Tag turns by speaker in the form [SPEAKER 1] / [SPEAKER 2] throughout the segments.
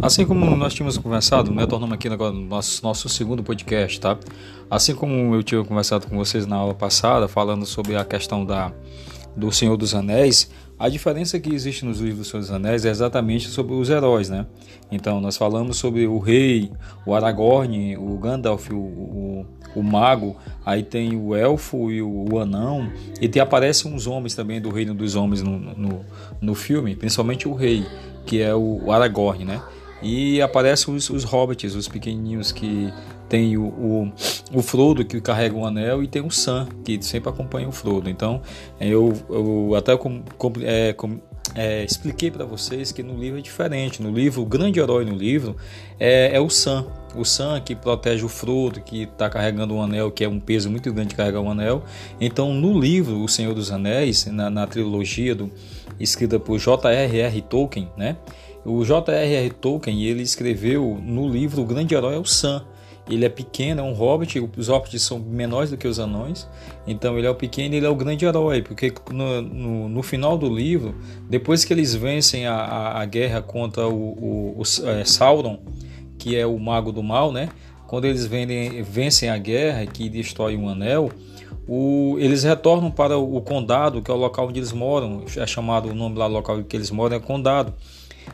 [SPEAKER 1] Assim como nós tínhamos conversado, né, tornamos aqui agora no nosso, nosso segundo podcast, tá? Assim como eu tinha conversado com vocês na aula passada, falando sobre a questão da, do Senhor dos Anéis, a diferença que existe nos livros do Senhor dos Anéis é exatamente sobre os heróis, né? Então, nós falamos sobre o rei, o Aragorn, o Gandalf, o, o, o mago, aí tem o elfo e o, o anão, e te aparecem uns homens também do reino dos homens no, no, no filme, principalmente o rei, que é o Aragorn, né? E aparecem os, os hobbits, os pequenininhos que tem o, o, o, Frodo que carrega o anel e tem o Sam que sempre acompanha o Frodo. Então eu, eu até com, com, é, com, é, expliquei para vocês que no livro é diferente. No livro, o grande herói no livro é, é o Sam. O Sam que protege o Frodo, que está carregando o anel, que é um peso muito grande carregar o anel. Então, no livro O Senhor dos Anéis, na, na trilogia do, escrita por J.R.R. Tolkien, né? O J.R.R. Tolkien ele escreveu no livro O Grande Herói é o Sam. Ele é pequeno, é um hobbit, os hobbits são menores do que os anões, então ele é o pequeno e ele é o grande herói, porque no, no, no final do livro, depois que eles vencem a, a, a guerra contra o, o, o é, Sauron, que é o mago do mal, né? Quando eles vencem a guerra que destrói um anel, o, eles retornam para o condado, que é o local onde eles moram, é chamado o nome lá local que eles moram é condado.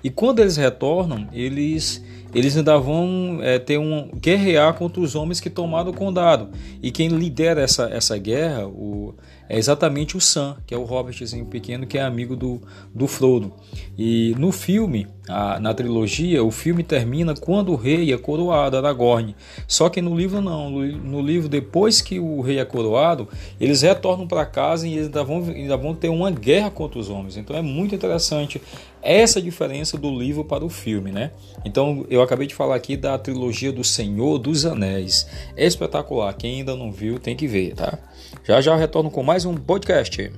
[SPEAKER 1] E quando eles retornam, eles eles ainda vão é, ter um guerrear contra os homens que tomaram o condado. E quem lidera essa, essa guerra o, é exatamente o Sam, que é o hobbitzinho pequeno que é amigo do, do Frodo. E no filme, a, na trilogia, o filme termina quando o rei é coroado, Aragorn. Só que no livro não. No, no livro, depois que o rei é coroado, eles retornam para casa e eles ainda vão, ainda vão ter uma guerra contra os homens. Então é muito interessante essa diferença do livro para o filme, né? Então eu acabei de falar aqui da trilogia do Senhor dos Anéis. É espetacular. Quem ainda não viu tem que ver, tá? Já já retorno com mais um podcast.